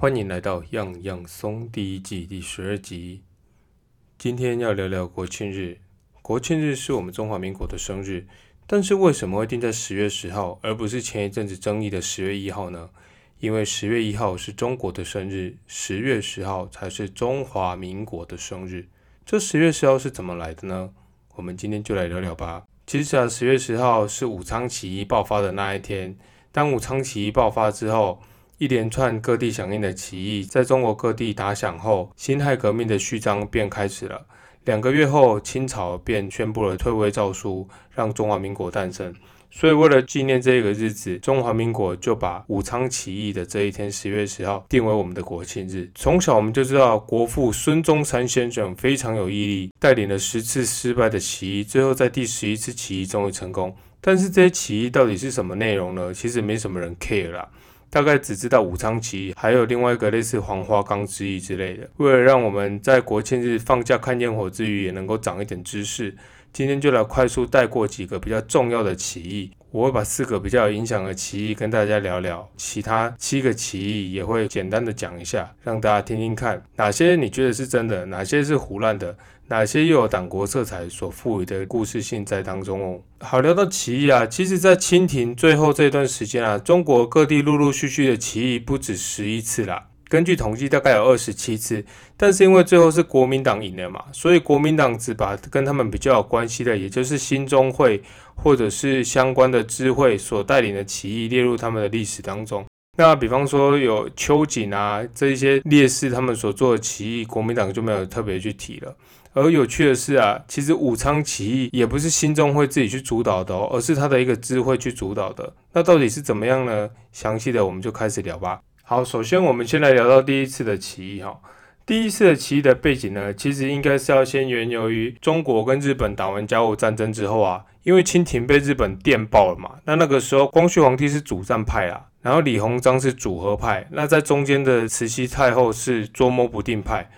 欢迎来到《样样松》第一季第十二集。今天要聊聊国庆日。国庆日是我们中华民国的生日，但是为什么会定在十月十号，而不是前一阵子争议的十月一号呢？因为十月一号是中国的生日，十月十号才是中华民国的生日。这十月十号是怎么来的呢？我们今天就来聊聊吧。其实啊，十月十号是武昌起义爆发的那一天。当武昌起义爆发之后，一连串各地响应的起义，在中国各地打响后，辛亥革命的序章便开始了。两个月后，清朝便宣布了退位诏书，让中华民国诞生。所以，为了纪念这个日子，中华民国就把武昌起义的这一天，十月十号，定为我们的国庆日。从小我们就知道，国父孙中山先生非常有毅力，带领了十次失败的起义，最后在第十一次起义终于成功。但是，这些起义到底是什么内容呢？其实没什么人 care 啦。大概只知道武昌起义，还有另外一个类似黄花岗之役之类的。为了让我们在国庆日放假看烟火之余，也能够长一点知识，今天就来快速带过几个比较重要的起义。我会把四个比较有影响的起义跟大家聊聊，其他七个起义也会简单的讲一下，让大家听听看哪些你觉得是真的，哪些是胡乱的。哪些又有党国色彩所赋予的故事性在当中哦？好聊到起义啊，其实，在清廷最后这段时间啊，中国各地陆陆续续的起义不止十一次啦。根据统计，大概有二十七次。但是因为最后是国民党赢了嘛，所以国民党只把跟他们比较有关系的，也就是新中会或者是相关的支会所带领的起义列入他们的历史当中。那比方说有秋瑾啊这一些烈士他们所做的起义，国民党就没有特别去提了。而有趣的是啊，其实武昌起义也不是新中会自己去主导的哦，而是他的一个支会去主导的。那到底是怎么样呢？详细的我们就开始聊吧。好，首先我们先来聊到第一次的起义哈。第一次的起义的背景呢，其实应该是要先源由于中国跟日本打完甲午战争之后啊，因为清廷被日本电爆了嘛，那那个时候光绪皇帝是主战派啊，然后李鸿章是主和派，那在中间的慈禧太后是捉摸不定派。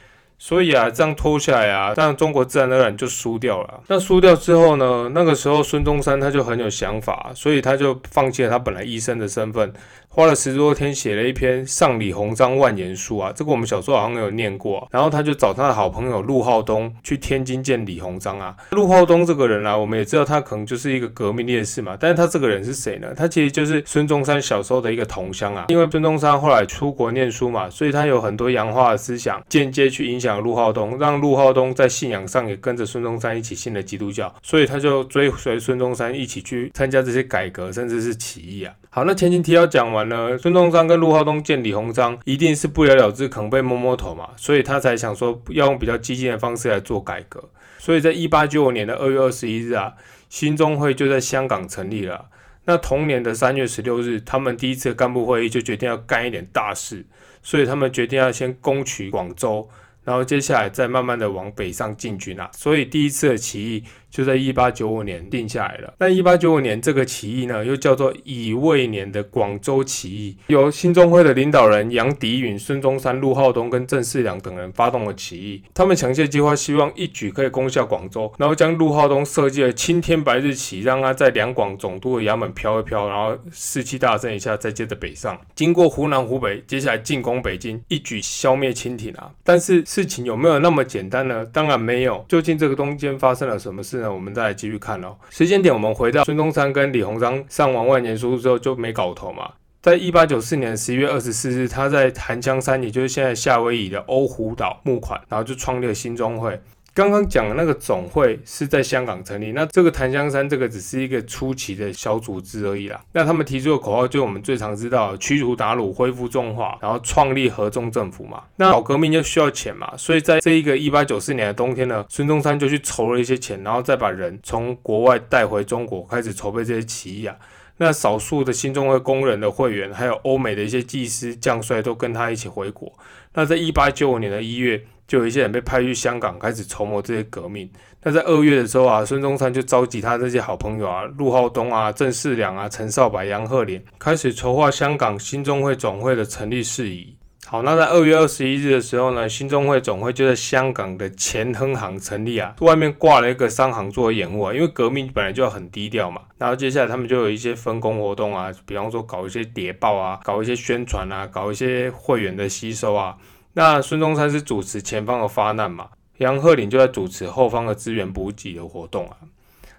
所以啊，这样拖下来啊，这样中国自然而然就输掉了。那输掉之后呢，那个时候孙中山他就很有想法，所以他就放弃了他本来医生的身份。花了十多天写了一篇《上李鸿章万言书》啊，这个我们小时候好像有念过。然后他就找他的好朋友陆浩东去天津见李鸿章啊。陆浩东这个人啊，我们也知道他可能就是一个革命烈士嘛。但是他这个人是谁呢？他其实就是孙中山小时候的一个同乡啊。因为孙中山后来出国念书嘛，所以他有很多洋化的思想，间接去影响陆浩东，让陆浩东在信仰上也跟着孙中山一起信了基督教。所以他就追随孙中山一起去参加这些改革，甚至是起义啊。好，那前情提要讲完了，孙中山跟陆浩东见李鸿章，一定是不了了之，可能被摸摸头嘛，所以他才想说要用比较激进的方式来做改革。所以在一八九五年的二月二十一日啊，新中会就在香港成立了。那同年的三月十六日，他们第一次干部会议就决定要干一点大事，所以他们决定要先攻取广州，然后接下来再慢慢的往北上进军啊。所以第一次的起义。就在一八九五年定下来了。那一八九五年这个起义呢，又叫做乙未年的广州起义，由新中会的领导人杨迪允、孙中山、陆浩东跟郑世良等人发动了起义。他们强切计划，希望一举可以攻下广州，然后将陆浩东设计的青天白日旗，让他在两广总督的衙门飘一飘，然后士气大振一下，再接着北上，经过湖南、湖北，接下来进攻北京，一举消灭清廷啊！但是事情有没有那么简单呢？当然没有。究竟这个中间发生了什么事？那我们再继续看哦。时间点，我们回到孙中山跟李鸿章上完万年书之后就没搞头嘛。在一八九四年十一月二十四日，他在檀香山，也就是现在夏威夷的欧胡岛募款，然后就创立了新中会。刚刚讲的那个总会是在香港成立，那这个檀香山这个只是一个初期的小组织而已啦。那他们提出的口号就是我们最常知道驱除鞑虏、恢复中华，然后创立合众政府嘛。那搞革命就需要钱嘛，所以在这一个一八九四年的冬天呢，孙中山就去筹了一些钱，然后再把人从国外带回中国，开始筹备这些起义啊。那少数的新中会工人的会员，还有欧美的一些技师将帅都跟他一起回国。那在一八九五年的一月。就有一些人被派去香港，开始筹谋这些革命。那在二月的时候啊，孙中山就召集他这些好朋友啊，陆浩东啊、郑世良啊、陈少白、杨鹤龄，开始筹划香港新中会总会的成立事宜。好，那在二月二十一日的时候呢，新中会总会就在香港的前亨行成立啊，外面挂了一个商行做掩护啊，因为革命本来就很低调嘛。然后接下来他们就有一些分工活动啊，比方说搞一些谍报啊，搞一些宣传啊，搞一些会员的吸收啊。那孙中山是主持前方的发难嘛，杨鹤龄就在主持后方的资源补给的活动啊。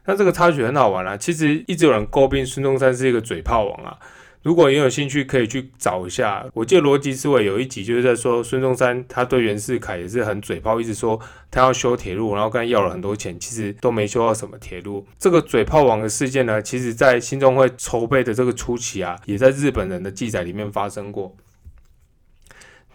那这个插曲很好玩啊，其实一直有人诟病孙中山是一个嘴炮王啊。如果你有兴趣，可以去找一下。我记得逻辑思维有一集就是在说孙中山，他对袁世凯也是很嘴炮，一直说他要修铁路，然后跟他要了很多钱，其实都没修到什么铁路。这个嘴炮王的事件呢，其实在新中会筹备的这个初期啊，也在日本人的记载里面发生过。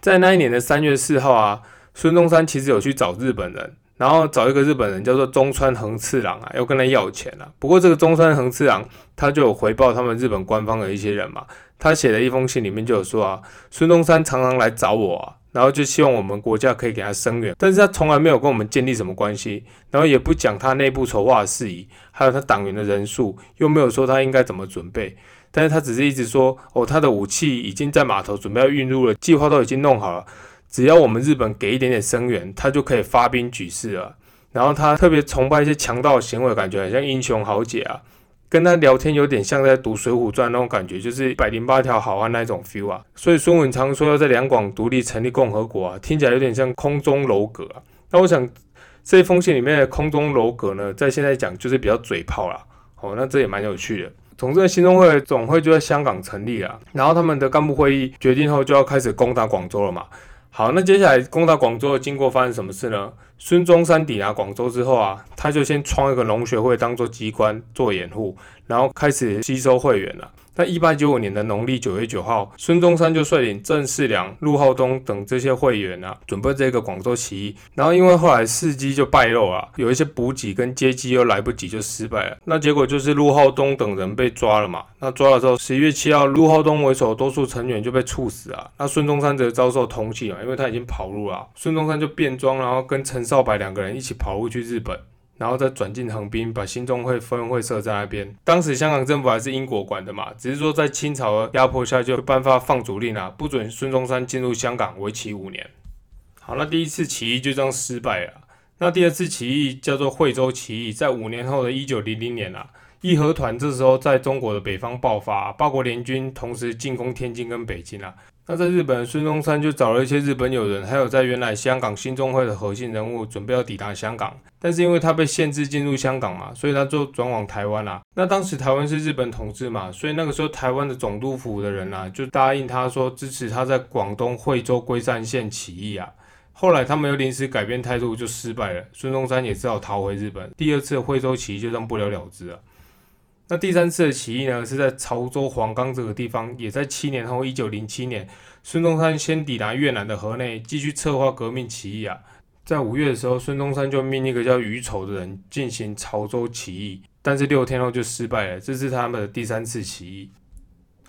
在那一年的三月四号啊，孙中山其实有去找日本人。然后找一个日本人叫做中川恒次郎啊，要跟他要钱啊。不过这个中川恒次郎他就有回报他们日本官方的一些人嘛，他写的一封信里面就有说啊，孙中山常常来找我啊，然后就希望我们国家可以给他声援，但是他从来没有跟我们建立什么关系，然后也不讲他内部筹划的事宜，还有他党员的人数，又没有说他应该怎么准备，但是他只是一直说哦，他的武器已经在码头准备要运入了，计划都已经弄好了。只要我们日本给一点点声援，他就可以发兵举事了。然后他特别崇拜一些强盗行为，感觉很像英雄豪杰啊。跟他聊天有点像在读《水浒传》那种感觉，就是百零八条好汉那种 feel 啊。所以孙文常说要在两广独立成立共和国啊，听起来有点像空中楼阁啊。那我想这封信里面的空中楼阁呢，在现在讲就是比较嘴炮啦。哦，那这也蛮有趣的。总之，新中会总会就在香港成立了，然后他们的干部会议决定后，就要开始攻打广州了嘛。好，那接下来攻打广州的经过发生什么事呢？孙中山抵达广州之后啊，他就先创一个农学会当做机关做掩护，然后开始吸收会员了。在一八九五年的农历九月九号，孙中山就率领郑世良、陆浩东等这些会员啊，准备这个广州起义。然后因为后来事机就败露了，有一些补给跟接机又来不及，就失败了。那结果就是陆浩东等人被抓了嘛。那抓了之后，十一月七号，陆浩东为首多数成员就被处死啊。那孙中山则遭受通缉嘛，因为他已经跑路了。孙中山就变装，然后跟陈少白两个人一起跑路去日本。然后再转进横滨，把新中会分会设在那边。当时香港政府还是英国管的嘛，只是说在清朝的压迫下，就颁发放逐令啊，不准孙中山进入香港，为期五年。好，那第一次起义就这样失败了。那第二次起义叫做惠州起义，在五年后的一九零零年啊，义和团这时候在中国的北方爆发，八国联军同时进攻天津跟北京啊。那在日本，孙中山就找了一些日本友人，还有在原来香港新中会的核心人物，准备要抵达香港。但是因为他被限制进入香港嘛，所以他就转往台湾啦。那当时台湾是日本统治嘛，所以那个时候台湾的总督府的人啊，就答应他说支持他在广东惠州龟山县起义啊。后来他们又临时改变态度，就失败了。孙中山也只好逃回日本。第二次惠州起义就这样不了了之了。那第三次的起义呢，是在潮州黄冈这个地方，也在七年后，一九零七年，孙中山先抵达越南的河内，继续策划革命起义啊。在五月的时候，孙中山就命一个叫余丑的人进行潮州起义，但是六天后就失败了，这是他们的第三次起义。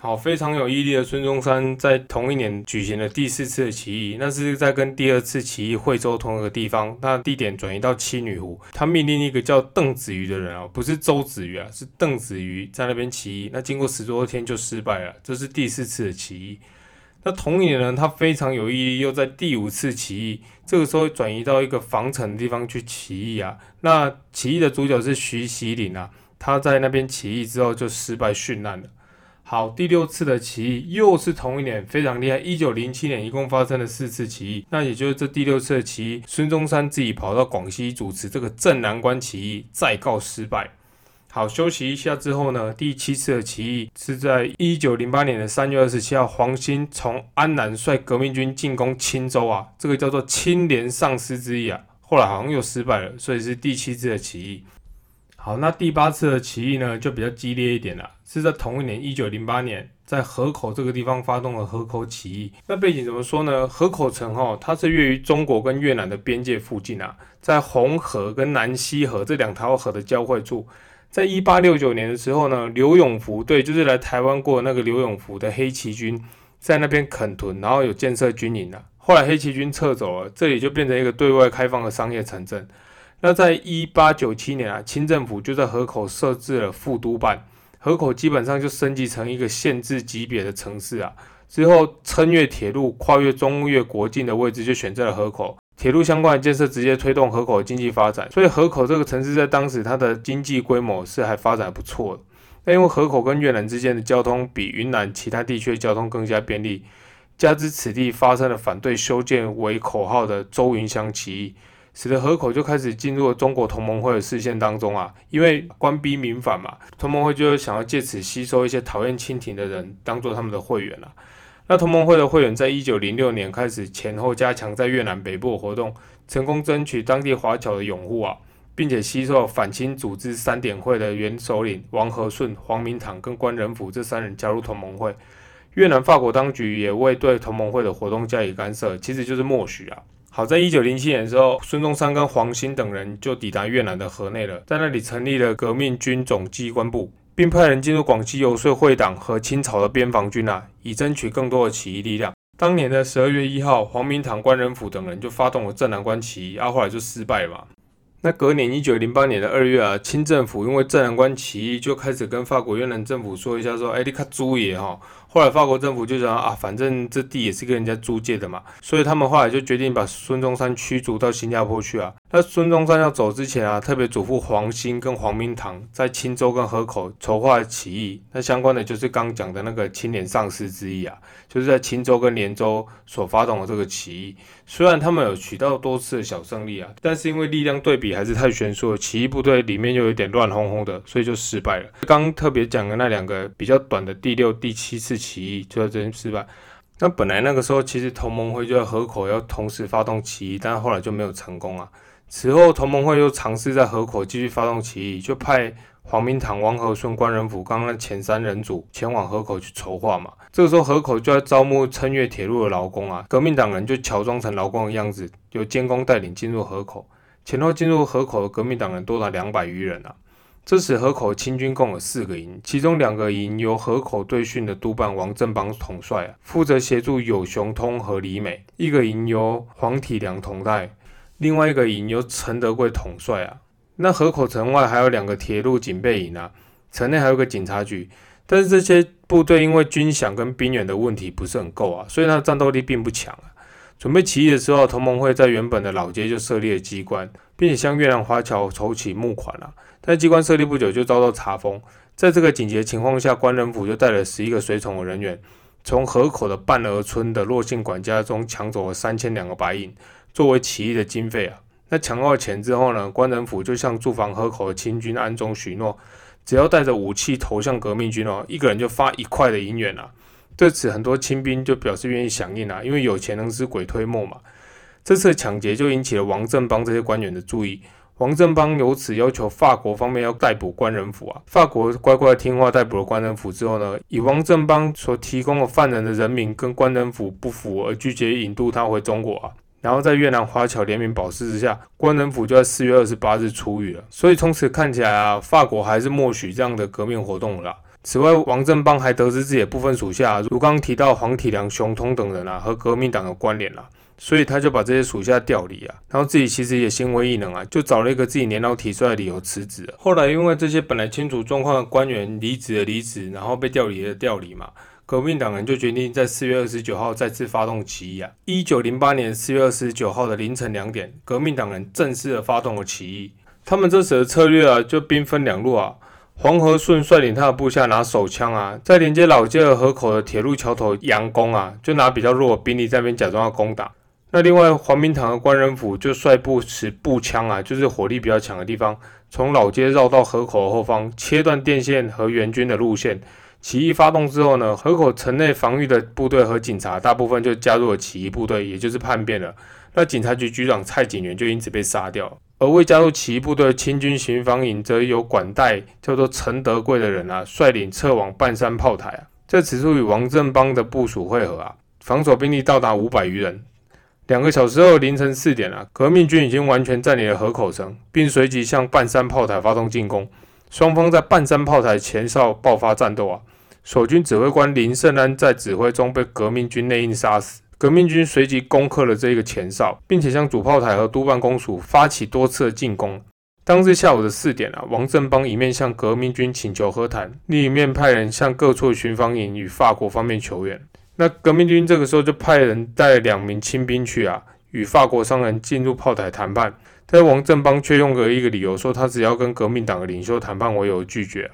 好，非常有毅力的孙中山在同一年举行了第四次的起义，那是在跟第二次起义惠州同一个地方，那地点转移到七女湖。他命令一个叫邓子瑜的人啊，不是周子瑜啊，是邓子瑜在那边起义。那经过十多天就失败了，这是第四次的起义。那同一年呢，他非常有毅力，又在第五次起义，这个时候转移到一个防城的地方去起义啊。那起义的主角是徐锡麟啊，他在那边起义之后就失败殉难了。好，第六次的起义又是同一年，非常厉害。一九零七年一共发生了四次起义，那也就是这第六次的起义，孙中山自己跑到广西主持这个镇南关起义，再告失败。好，休息一下之后呢，第七次的起义是在一九零八年的三月二十七号，黄兴从安南率革命军进攻青州啊，这个叫做青莲上师之役啊，后来好像又失败了，所以是第七次的起义。好，那第八次的起义呢，就比较激烈一点了，是在同一年一九零八年，在河口这个地方发动了河口起义。那背景怎么说呢？河口城哈，它是位于中国跟越南的边界附近啊，在红河跟南溪河这两条河的交汇处。在一八六九年的时候呢，刘永福对，就是来台湾过那个刘永福的黑旗军，在那边垦屯，然后有建设军营啊。后来黑旗军撤走了，这里就变成一个对外开放的商业城镇。那在一八九七年啊，清政府就在河口设置了副都办，河口基本上就升级成一个县治级别的城市啊。之后，称越铁路跨越中越国境的位置就选在了河口。铁路相关的建设直接推动河口的经济发展，所以河口这个城市在当时它的经济规模是还发展不错的。那因为河口跟越南之间的交通比云南其他地区的交通更加便利，加之此地发生了反对修建为口号的周云乡起义，使得河口就开始进入了中国同盟会的视线当中啊。因为官逼民反嘛，同盟会就想要借此吸收一些讨厌清廷的人，当做他们的会员了。那同盟会的会员在一九零六年开始前后加强在越南北部的活动，成功争取当地华侨的拥护啊，并且吸收反清组织三点会的元首领王和顺、黄明堂跟关仁甫这三人加入同盟会。越南、法国当局也未对同盟会的活动加以干涉，其实就是默许啊。好在一九零七年的时候，孙中山跟黄兴等人就抵达越南的河内了，在那里成立了革命军总机关部。并派人进入广西游说会党和清朝的边防军啊，以争取更多的起义力量。当年的十二月一号，黄明堂、关仁甫等人就发动了镇南关起义，啊，后来就失败了嘛。那隔年一九零八年的二月啊，清政府因为镇南关起义，就开始跟法国越南政府说一下，说，哎，你看租也哈。后来法国政府就想啊，反正这地也是跟人家租借的嘛，所以他们后来就决定把孙中山驱逐到新加坡去啊。那孙中山要走之前啊，特别嘱咐黄兴跟黄明堂在钦州跟河口筹划起义。那相关的就是刚讲的那个青年上司之一啊，就是在钦州跟连州所发动的这个起义。虽然他们有取到多次的小胜利啊，但是因为力量对比还是太悬殊了，起义部队里面又有点乱哄哄的，所以就失败了。刚特别讲的那两个比较短的第六、第七次。起义就要真失败。那本来那个时候其实同盟会就在河口要同时发动起义，但后来就没有成功啊。此后同盟会又尝试在河口继续发动起义，就派黄明堂、王和顺、关仁甫刚刚前三人组前往河口去筹划嘛。这个时候河口就要招募称越铁路的劳工啊，革命党人就乔装成劳工的样子，由监工带领进入河口。前后进入河口的革命党人多达两百余人啊。这时河口清军共有四个营，其中两个营由河口对训的督办王正邦统帅啊，负责协助有熊通和李美；一个营由黄体良统带，另外一个营由陈德贵统帅啊。那河口城外还有两个铁路警备营啊，城内还有个警察局，但是这些部队因为军饷跟兵员的问题不是很够啊，所以它的战斗力并不强啊。准备起义的时候，同盟会在原本的老街就设立了机关，并且向越南华侨筹起募款了。但机关设立不久就遭到查封，在这个紧急情况下，关仁甫就带了十一个随从的人员，从河口的半儿村的骆姓管家中抢走了三千两个白银，作为起义的经费啊。那抢到钱之后呢，关仁甫就向驻防河口的清军安中许诺，只要带着武器投向革命军哦，一个人就发一块的银元啊。对此，很多清兵就表示愿意响应啊，因为有钱能使鬼推磨嘛。这次抢劫就引起了王正邦这些官员的注意，王正邦由此要求法国方面要逮捕关仁甫啊。法国乖乖听话逮捕了关仁甫之后呢，以王正邦所提供的犯人的人名跟关仁甫不符，而拒绝引渡他回中国啊。然后在越南华侨联名保释之下，关仁甫就在四月二十八日出狱了。所以从此看起来啊，法国还是默许这样的革命活动了。此外，王正邦还得知自己的部分属下，如刚提到黄体良、熊通等人啊，和革命党有关联了，所以他就把这些属下调离啊，然后自己其实也心灰意冷啊，就找了一个自己年老体衰的理由辞职。后来因为这些本来清楚状况的官员离职的离职，然后被调离的调离嘛，革命党人就决定在四月二十九号再次发动起义啊。一九零八年四月二十九号的凌晨两点，革命党人正式的发动了起义。他们这时的策略啊，就兵分两路啊。黄和顺率领他的部下拿手枪啊，在连接老街和河口的铁路桥头佯攻啊，就拿比较弱的兵力在那边假装要攻打。那另外黄明堂和关仁甫就率部持步枪啊，就是火力比较强的地方，从老街绕到河口的后方，切断电线和援军的路线。起义发动之后呢，河口城内防御的部队和警察大部分就加入了起义部队，也就是叛变了。那警察局局长蔡景元就因此被杀掉。而未加入起义部队的清军巡防营，则由管带叫做陈德贵的人啊，率领撤往半山炮台啊，在此处与王正邦的部署会合啊，防守兵力到达五百余人。两个小时后凌晨四点啊，革命军已经完全占领了河口城，并随即向半山炮台发动进攻。双方在半山炮台前哨爆发战斗啊，守军指挥官林胜安在指挥中被革命军内应杀死。革命军随即攻克了这个前哨，并且向主炮台和督办公署发起多次的进攻。当日下午的四点啊，王正邦一面向革命军请求和谈，另一面派人向各处巡防营与法国方面求援。那革命军这个时候就派人带两名亲兵去啊，与法国商人进入炮台谈判。但王振邦却用了一个理由，说他只要跟革命党的领袖谈判为由拒绝。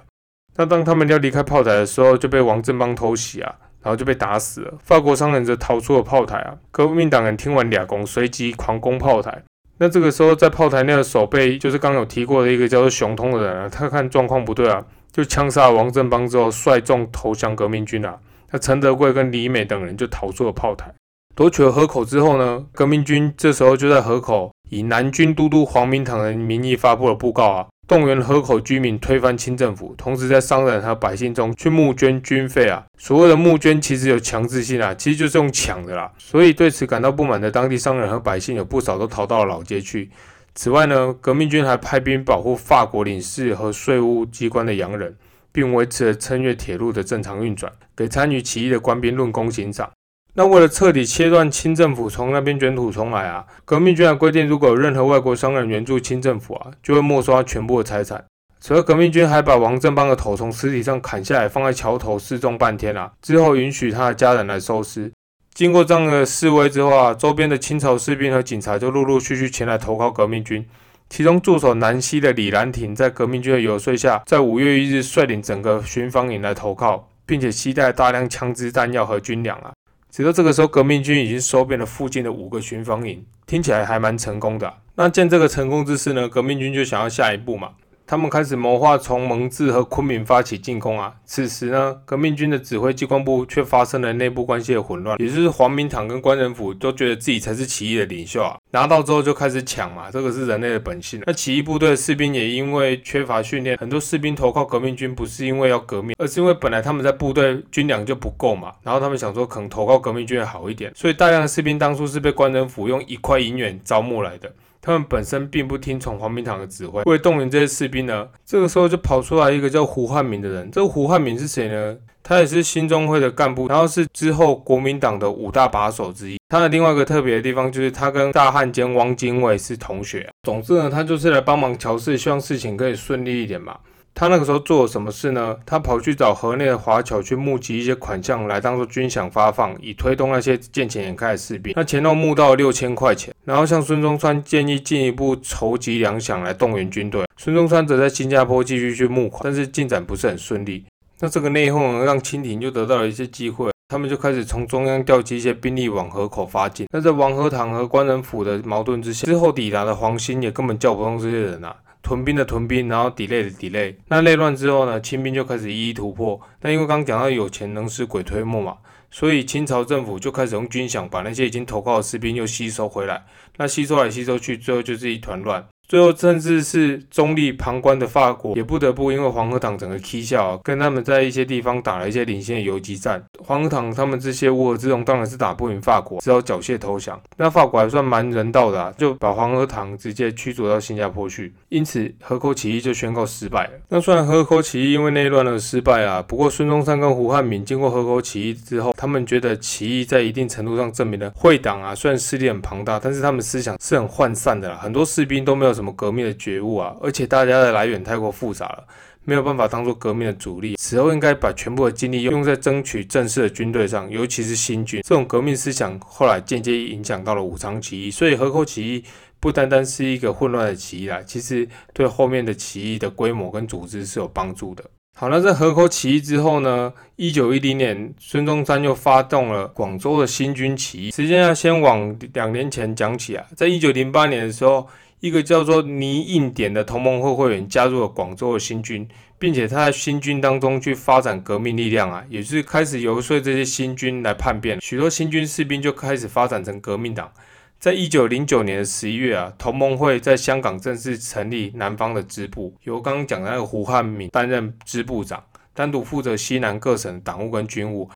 那当他们要离开炮台的时候，就被王振邦偷袭啊，然后就被打死了。法国商人则逃出了炮台啊。革命党人听完俩攻，随即狂攻炮台。那这个时候，在炮台内的守备，就是刚有提过的一个叫做熊通的人啊，他看状况不对啊，就枪杀王振邦之后，率众投降革命军啊。那陈德贵跟李美等人就逃出了炮台，夺取了河口之后呢，革命军这时候就在河口以南军都督黄明堂的名义发布了布告啊，动员河口居民推翻清政府，同时在商人和百姓中去募捐军费啊。所谓的募捐其实有强制性啊，其实就是用抢的啦。所以对此感到不满的当地商人和百姓有不少都逃到了老街去。此外呢，革命军还派兵保护法国领事和税务机关的洋人。并维持了称越铁路的正常运转，给参与起义的官兵论功行赏。那为了彻底切断清政府从那边卷土重来啊，革命军还规定，如果有任何外国商人援助清政府啊，就会没收他全部的财产。此外，革命军还把王振邦的头从尸体上砍下来，放在桥头示众半天啊，之后允许他的家人来收尸。经过这样的示威之后啊，周边的清朝士兵和警察就陆陆续续前来投靠革命军。其中驻守南溪的李兰亭，在革命军的游说下，在五月一日率领整个巡防营来投靠，并且携带大量枪支弹药和军粮啊。直到这个时候，革命军已经收编了附近的五个巡防营，听起来还蛮成功的。那见这个成功之势呢，革命军就想要下一步嘛。他们开始谋划从蒙自和昆明发起进攻啊！此时呢，革命军的指挥机关部却发生了内部关系的混乱，也就是黄明堂跟关仁甫都觉得自己才是起义的领袖啊！拿到之后就开始抢嘛，这个是人类的本性。那起义部队的士兵也因为缺乏训练，很多士兵投靠革命军不是因为要革命，而是因为本来他们在部队军粮就不够嘛，然后他们想说可能投靠革命军会好一点，所以大量的士兵当初是被关仁甫用一块银元招募来的。他们本身并不听从黄明堂的指挥，为动员这些士兵呢，这个时候就跑出来一个叫胡汉民的人。这个胡汉民是谁呢？他也是新中会的干部，然后是之后国民党的五大把手之一。他的另外一个特别的地方就是他跟大汉奸汪精卫是同学。总之呢，他就是来帮忙乔事，希望事情可以顺利一点嘛。他那个时候做了什么事呢？他跑去找河内的华侨去募集一些款项来当做军饷发放，以推动那些见钱眼开的士兵。那前后募到六千块钱，然后向孙中山建议进一步筹集粮饷来动员军队。孙中山则在新加坡继续去募款，但是进展不是很顺利。那这个内讧让清廷就得到了一些机会，他们就开始从中央调集一些兵力往河口发进。那在王和堂和关仁甫的矛盾之下，之后抵达的黄兴也根本叫不动这些人啊。屯兵的屯兵，然后 delay 的 delay。那内乱之后呢，清兵就开始一一突破。那因为刚刚讲到有钱能使鬼推磨嘛，所以清朝政府就开始用军饷把那些已经投靠的士兵又吸收回来。那吸收来吸收去，最后就是一团乱。最后，甚至是中立旁观的法国，也不得不因为黄河党整个踢笑，跟他们在一些地方打了一些领先的游击战。黄河党他们这些乌合之众当然是打不赢法国，只好缴械投降。那法国还算蛮人道的，啊，就把黄河党直接驱逐到新加坡去。因此，河口起义就宣告失败了。那虽然河口起义因为内乱而失败啊，不过孙中山跟胡汉民经过河口起义之后，他们觉得起义在一定程度上证明了会党啊，虽然势力很庞大，但是他们思想是很涣散的啦，很多士兵都没有。什么革命的觉悟啊？而且大家的来源太过复杂了，没有办法当做革命的主力。此后应该把全部的精力用在争取正式的军队上，尤其是新军。这种革命思想后来间接影响到了武昌起义，所以河口起义不单单是一个混乱的起义啦，其实对后面的起义的规模跟组织是有帮助的。好，那在河口起义之后呢？一九一零年，孙中山又发动了广州的新军起义。时间要先往两年前讲起啊，在一九零八年的时候。一个叫做倪应典的同盟会会员加入了广州的新军，并且他在新军当中去发展革命力量啊，也是开始游说这些新军来叛变。许多新军士兵就开始发展成革命党。在一九零九年的十一月啊，同盟会在香港正式成立南方的支部，由刚刚讲的那个胡汉民担任支部长，单独负责西南各省党务跟军务。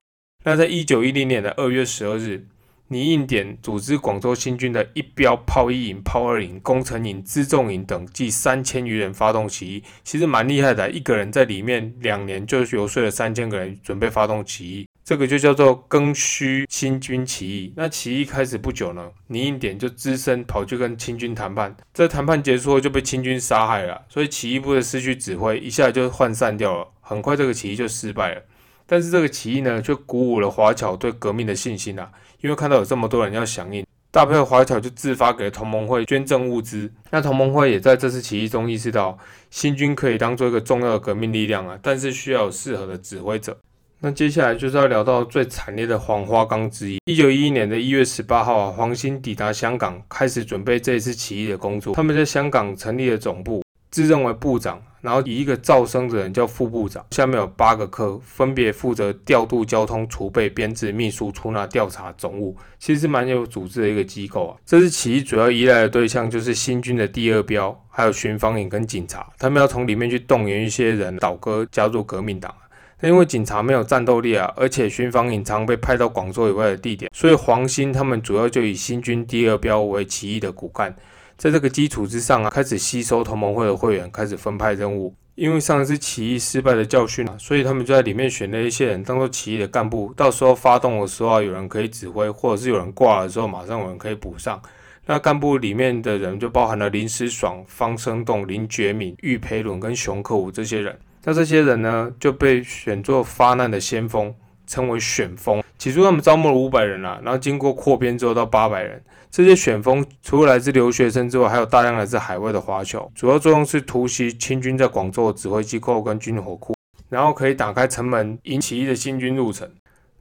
那在一九一零年的二月十二日。倪应典组织广州新军的一标炮一营、炮二营、工程营、辎重营等计三千余人发动起义，其实蛮厉害的。一个人在里面两年就游说了三千个人准备发动起义，这个就叫做庚戌新军起义。那起义开始不久呢，倪应典就只身跑去跟清军谈判，在谈判结束后就被清军杀害了，所以起义部的失去指挥，一下就涣散掉了。很快这个起义就失败了。但是这个起义呢，却鼓舞了华侨对革命的信心啊，因为看到有这么多人要响应，大批的华侨就自发给同盟会捐赠物资。那同盟会也在这次起义中意识到，新军可以当做一个重要的革命力量啊，但是需要有适合的指挥者。那接下来就是要聊到最惨烈的黄花岗之一。一九一一年的一月十八号啊，黄兴抵达香港，开始准备这一次起义的工作。他们在香港成立了总部，自认为部长，然后以一个赵生的人叫副部长，下面有八个科，分别负责调度交通、储备、编制、秘书、出纳、调查、总务，其实蛮有组织的一个机构啊。这次起义主要依赖的对象就是新军的第二标，还有巡防营跟警察，他们要从里面去动员一些人倒戈加入革命党。因为警察没有战斗力啊，而且巡防隐藏被派到广州以外的地点，所以黄兴他们主要就以新军第二标为起义的骨干，在这个基础之上啊，开始吸收同盟会的会员，开始分派任务。因为上一次起义失败的教训啊，所以他们就在里面选了一些人当做起义的干部，到时候发动的时候啊，有人可以指挥，或者是有人挂了之后，马上有人可以补上。那干部里面的人就包含了林时爽、方生栋、林觉敏、玉培伦跟熊克武这些人。那这些人呢，就被选作发难的先锋，称为选锋。起初他们招募了五百人啊，然后经过扩编之后到八百人。这些选锋除了来自留学生之外，还有大量来自海外的华侨。主要作用是突袭清军在广州的指挥机构跟军火库，然后可以打开城门，引起义的新军入城。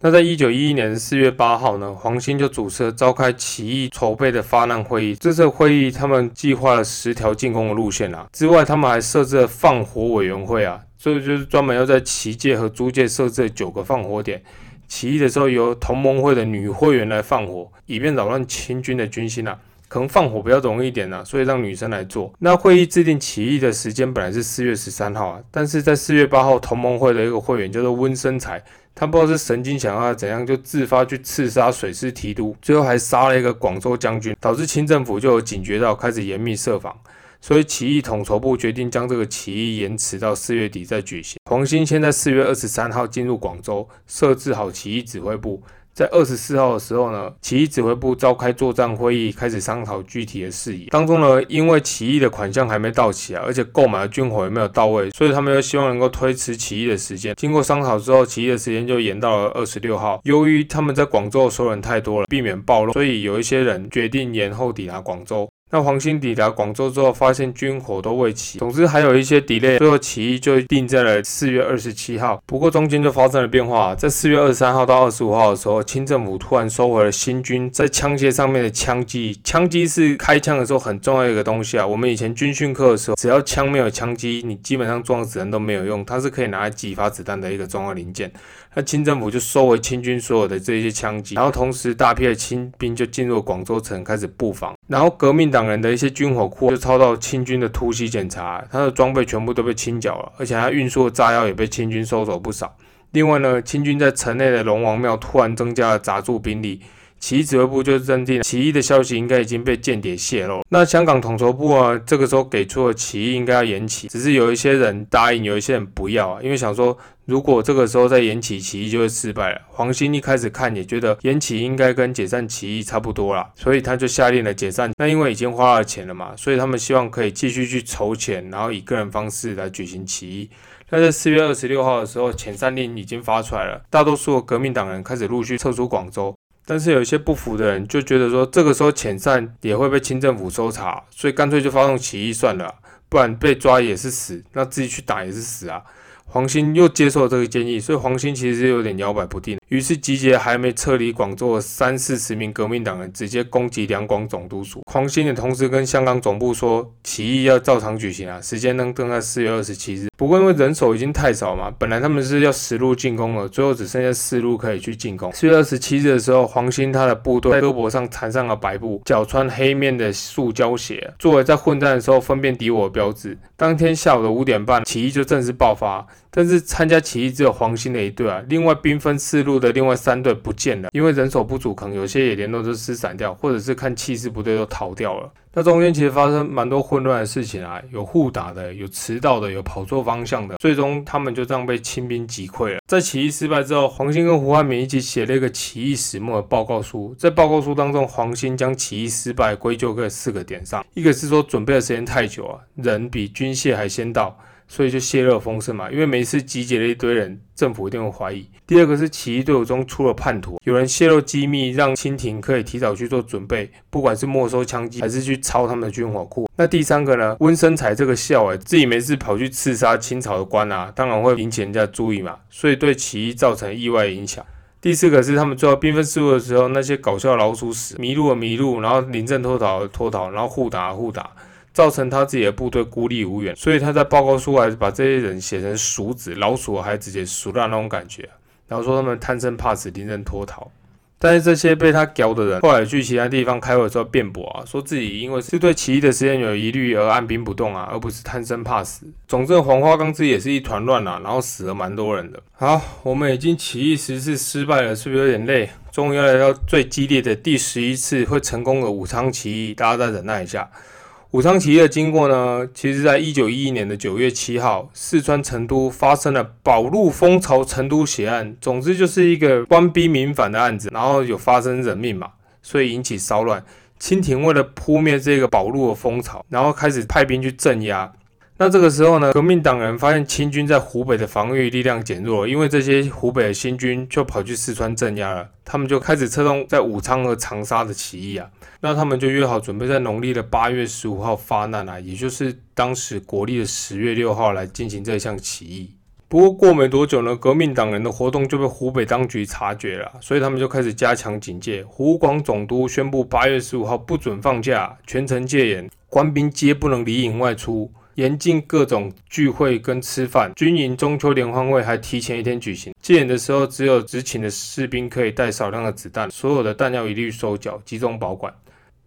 那在一九一一年四月八号呢，黄兴就主持了召开起义筹备的发难会议。这次会议，他们计划了十条进攻的路线啊，之外他们还设置了放火委员会啊，所以就是专门要在旗界和租界设置九个放火点。起义的时候由同盟会的女会员来放火，以便扰乱清军的军心啊。可能放火比较容易一点呢，所以让女生来做。那会议制定起义的时间本来是四月十三号啊，但是在四月八号，同盟会的一个会员叫做温生才。他不知道是神经想要怎样，就自发去刺杀水师提督，最后还杀了一个广州将军，导致清政府就有警觉到，开始严密设防。所以起义统筹部决定将这个起义延迟到四月底再举行。黄兴先在四月二十三号进入广州，设置好起义指挥部。在二十四号的时候呢，起义指挥部召开作战会议，开始商讨具体的事宜。当中呢，因为起义的款项还没到齐啊，而且购买的军火也没有到位，所以他们又希望能够推迟起义的时间。经过商讨之后，起义的时间就延到了二十六号。由于他们在广州的收人太多了，避免暴露，所以有一些人决定延后抵达广州。那黄兴抵达广州之后，发现军火都未齐，总之还有一些 delay，最后起义就定在了四月二十七号。不过中间就发生了变化，在四月二十三号到二十五号的时候，清政府突然收回了新军在枪械上面的枪机。枪机是开枪的时候很重要一个东西啊。我们以前军训课的时候，只要枪没有枪机，你基本上装子弹都没有用，它是可以拿来激发子弹的一个重要零件。那清政府就收回清军所有的这些枪击，然后同时大批的清兵就进入广州城开始布防，然后革命党人的一些军火库就遭到清军的突袭检查，他的装备全部都被清缴了，而且他运输的炸药也被清军收走不少。另外呢，清军在城内的龙王庙突然增加了杂驻兵力。起义指挥部就认定起义的消息应该已经被间谍泄露。那香港统筹部啊，这个时候给出了起义应该要延期，只是有一些人答应，有一些人不要啊，因为想说如果这个时候再延期，起义就会失败了。黄兴一开始看也觉得延期应该跟解散起义差不多啦，所以他就下令了解散。那因为已经花了钱了嘛，所以他们希望可以继续去筹钱，然后以个人方式来举行起义。那在四月二十六号的时候，遣散令已经发出来了，大多数革命党人开始陆续撤出广州。但是有些不服的人就觉得说，这个时候遣散也会被清政府搜查，所以干脆就发动起义算了，不然被抓也是死，那自己去打也是死啊。黄兴又接受了这个建议，所以黄兴其实有点摇摆不定。于是集结还没撤离广州的三四十名革命党人，直接攻击两广总督署。黄兴也同时跟香港总部说，起义要照常举行啊，时间能定在四月二十七日。不过因为人手已经太少嘛，本来他们是要十路进攻了，最后只剩下四路可以去进攻。四月二十七日的时候，黄兴他的部队在胳膊上缠上了白布，脚穿黑面的塑胶鞋，作为在混战的时候分辨敌我的标志。当天下午的五点半，起义就正式爆发。但是参加起义只有黄兴的一队啊，另外兵分四路的另外三队不见了，因为人手不足，可能有些也联络都失散掉，或者是看气势不对都逃掉了。那中间其实发生蛮多混乱的事情啊，有互打的，有迟到的，有跑错方向的，最终他们就这样被清兵击溃了。在起义失败之后，黄兴跟胡汉民一起写了一个起义始末的报告书。在报告书当中，黄兴将起义失败归咎在四个点上：一个是说准备的时间太久啊，人比军械还先到。所以就泄露风声嘛。因为每次集结了一堆人，政府一定会怀疑。第二个是起义队伍中出了叛徒，有人泄露机密，让清廷可以提早去做准备，不管是没收枪击还是去抄他们的军火库。那第三个呢？温生才这个校哎，自己没事跑去刺杀清朝的官啊，当然会引起人家注意嘛，所以对起义造成意外影响。第四个是他们最后兵分四路的时候，那些搞笑老鼠屎迷路了迷路，然后临阵脱逃脱逃，然后互打互打，造成他自己的部队孤立无援。所以他在报告书还是把这些人写成鼠子老鼠，还直接鼠到那种感觉，然后说他们贪生怕死，临阵脱逃。但是这些被他屌的人，后来去其他地方开会时候辩驳啊，说自己因为是对起义的时间有疑虑而按兵不动啊，而不是贪生怕死。总之，黄花岗之也是一团乱啊，然后死了蛮多人的。好，我们已经起义十次失败了，是不是有点累？终于要来到最激烈的第十一次会成功的武昌起义，大家再忍耐一下。武昌起义的经过呢？其实，在一九一一年的九月七号，四川成都发生了保路蜂巢成都血案。总之，就是一个官逼民反的案子，然后有发生人命嘛，所以引起骚乱。清廷为了扑灭这个保路的蜂巢，然后开始派兵去镇压。那这个时候呢，革命党人发现清军在湖北的防御力量减弱，因为这些湖北的新军就跑去四川镇压了，他们就开始策动在武昌和长沙的起义啊。那他们就约好准备在农历的八月十五号发难啊，也就是当时国历的十月六号来进行这项起义。不过过没多久呢，革命党人的活动就被湖北当局察觉了，所以他们就开始加强警戒。湖广总督宣布八月十五号不准放假，全城戒严，官兵皆不能离营外出。严禁各种聚会跟吃饭，军营中秋联欢会还提前一天举行。戒严的时候，只有执勤的士兵可以带少量的子弹，所有的弹药一律收缴，集中保管。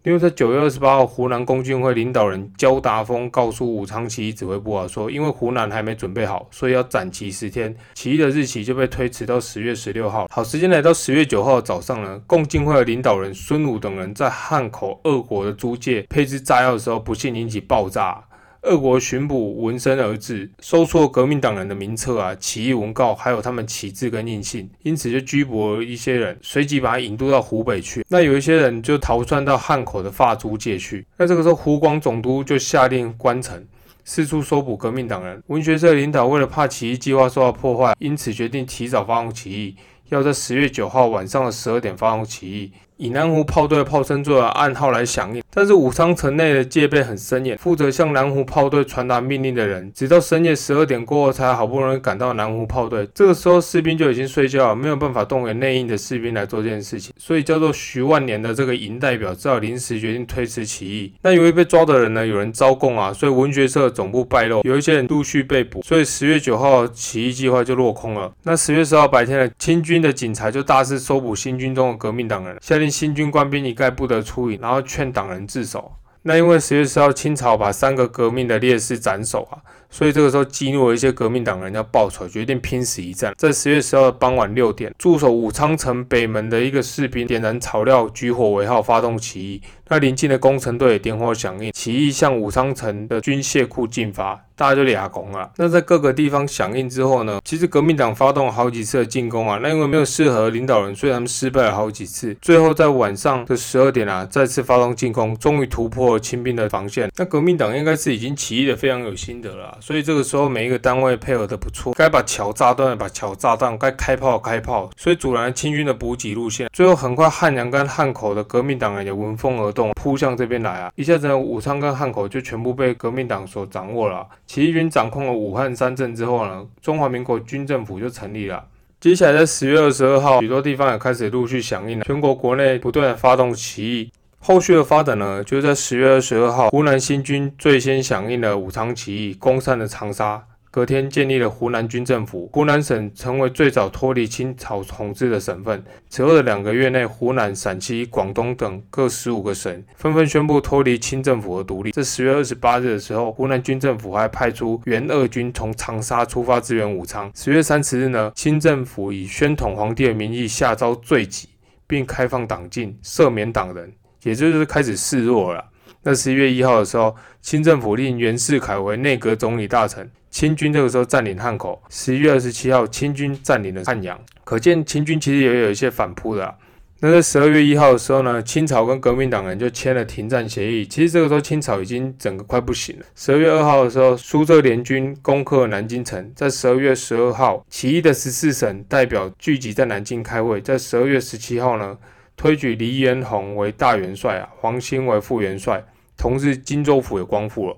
因为在九月二十八号，湖南共进会领导人焦达峰告诉武昌起义指挥部啊，说因为湖南还没准备好，所以要暂期十天，起义的日期就被推迟到十月十六号。好，时间来到十月九号早上呢，共进会的领导人孙武等人在汉口俄国的租界配置炸药的时候，不幸引起爆炸。俄国巡捕闻声而至，搜出革命党人的名册啊、起义文告，还有他们旗帜跟印信，因此就拘捕了一些人，随即把他引渡到湖北去。那有一些人就逃窜到汉口的发租界去。那这个时候，湖广总督就下令关城，四处搜捕革命党人。文学社领导为了怕起义计划受到破坏，因此决定提早发动起义，要在十月九号晚上的十二点发动起义。以南湖炮队炮声作为暗号来响应，但是武昌城内的戒备很森严。负责向南湖炮队传达命令的人，直到深夜十二点过后，才好不容易赶到南湖炮队。这个时候，士兵就已经睡觉了，没有办法动员内应的士兵来做这件事情。所以，叫做徐万年的这个营代表，只好临时决定推迟起义。那由于被抓的人呢，有人招供啊，所以文学社总部败露，有一些人陆续被捕。所以十月九号起义计划就落空了。那十月十号白天呢，清军的警察就大肆搜捕新军中的革命党人，下令。新军官兵一概不得出营，然后劝党人自首。那因为十月十号清朝把三个革命的烈士斩首啊。所以这个时候激怒了一些革命党人要报仇，决定拼死一战。在十月十号的傍晚六点，驻守武昌城北门的一个士兵点燃草料，举火为号，发动起义。那临近的工程队也点火响应，起义向武昌城的军械库进发，大家就俩攻了。那在各个地方响应之后呢，其实革命党发动了好几次的进攻啊，那因为没有适合领导人，所以他们失败了好几次。最后在晚上的十二点啊，再次发动进攻，终于突破了清兵的防线。那革命党应该是已经起义的非常有心得了。所以这个时候，每一个单位配合的不错，该把桥炸断把桥炸断，该开炮开炮，所以阻拦清军的补给路线。最后，很快汉阳跟汉口的革命党人也闻风而动，扑向这边来啊！一下子，武昌跟汉口就全部被革命党所掌握了。起义军掌控了武汉三镇之后呢，中华民国军政府就成立了。接下来，在十月二十二号，许多地方也开始陆续响应了，全国国内不断的发动起义。后续的发展呢，就在十月二十二号，湖南新军最先响应了武昌起义，攻占了长沙。隔天建立了湖南军政府，湖南省成为最早脱离清朝统治的省份。此后的两个月内，湖南、陕西、广东等各十五个省纷纷宣布脱离清政府而独立。在十月二十八日的时候，湖南军政府还派出原二军从长沙出发支援武昌。十月三十日呢，清政府以宣统皇帝的名义下诏罪己，并开放党禁，赦免党人。也就是开始示弱了。那十一月一号的时候，清政府令袁世凯为内阁总理大臣，清军这个时候占领汉口。十一月二十七号，清军占领了汉阳，可见清军其实也有一些反扑的。那在十二月一号的时候呢，清朝跟革命党人就签了停战协议。其实这个时候清朝已经整个快不行了。十二月二号的时候，苏浙联军攻克南京城。在十二月十二号，起义的十四省代表聚集在南京开会。在十二月十七号呢，推举黎元洪为大元帅啊，黄兴为副元帅。同日，荆州府也光复了。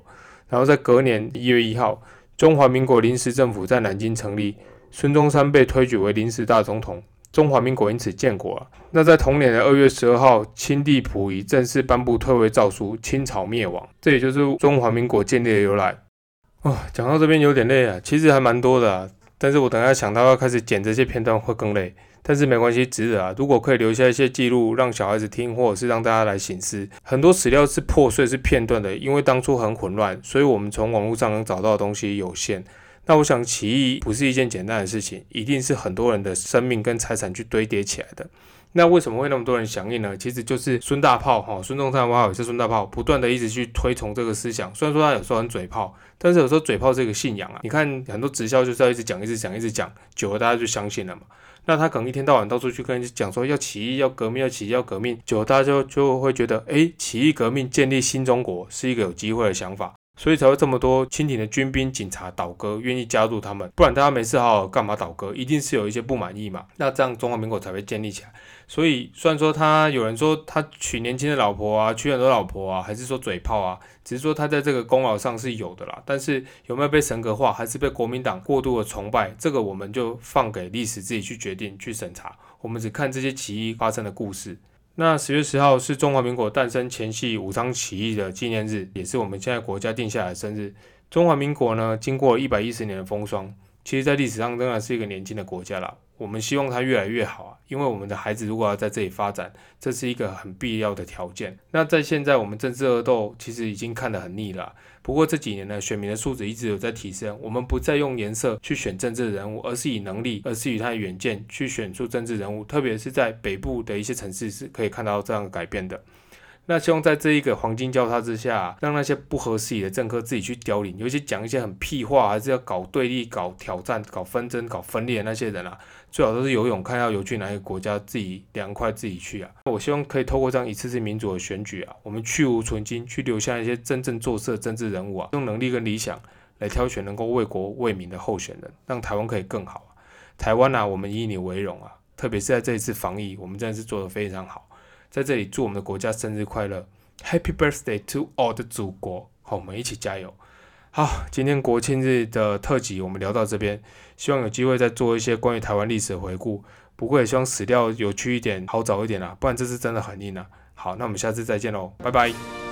然后在隔年一月一号，中华民国临时政府在南京成立，孙中山被推举为临时大总统。中华民国因此建国了。那在同年的二月十二号，清帝溥仪正式颁布退位诏书，清朝灭亡。这也就是中华民国建立的由来。哦，讲到这边有点累啊，其实还蛮多的。但是我等下想到要开始剪这些片段会更累，但是没关系，值得啊。如果可以留下一些记录，让小孩子听，或者是让大家来醒思。很多史料是破碎、是片段的，因为当初很混乱，所以我们从网络上能找到的东西有限。那我想，起义不是一件简单的事情，一定是很多人的生命跟财产去堆叠起来的。那为什么会那么多人响应呢？其实就是孙大炮哈，孙中山哇，也是孙大炮，不断的一直去推崇这个思想。虽然说他有时候很嘴炮，但是有时候嘴炮这个信仰啊，你看很多直销就是要一直讲、一直讲、一直讲，久了大家就相信了嘛。那他可能一天到晚到处去跟人讲说要起义、要革命、要起义、要革命，久了大家就就会觉得，哎，起义革命、建立新中国是一个有机会的想法。所以才会这么多清廷的军兵、警察倒戈，愿意加入他们，不然大家没事好好干嘛倒戈？一定是有一些不满意嘛。那这样中华民国才会建立起来。所以虽然说他有人说他娶年轻的老婆啊，娶很多老婆啊，还是说嘴炮啊，只是说他在这个功劳上是有的啦。但是有没有被神格化，还是被国民党过度的崇拜，这个我们就放给历史自己去决定、去审查。我们只看这些起义发生的故事。那十月十号是中华民国诞生前夕武昌起义的纪念日，也是我们现在国家定下来的生日。中华民国呢，经过一百一十年的风霜，其实在历史上仍然是一个年轻的国家啦。我们希望它越来越好啊，因为我们的孩子如果要在这里发展，这是一个很必要的条件。那在现在我们政治恶斗其实已经看得很腻了。不过这几年呢，选民的素质一直有在提升。我们不再用颜色去选政治人物，而是以能力，而是以他的远见去选出政治人物。特别是在北部的一些城市是可以看到这样改变的。那希望在这一个黄金交叉之下，让那些不合时宜的政客自己去凋零，尤其讲一些很屁话，还是要搞对立、搞挑战、搞纷争、搞分裂的那些人啊，最好都是游泳，看要游去哪个国家，自己凉快自己去啊。我希望可以透过这样一次次民主的选举啊，我们去无存金，去留下一些真正做事的政治人物啊，用能力跟理想来挑选能够为国为民的候选人，让台湾可以更好。台湾啊，我们以你为荣啊，特别是在这一次防疫，我们真的是做得非常好。在这里祝我们的国家生日快乐，Happy Birthday to all 的祖国！好，我们一起加油。好，今天国庆日的特辑我们聊到这边，希望有机会再做一些关于台湾历史的回顾。不过也希望史料有趣一点，好找一点啦，不然这次真的很硬啊。好，那我们下次再见喽，拜拜。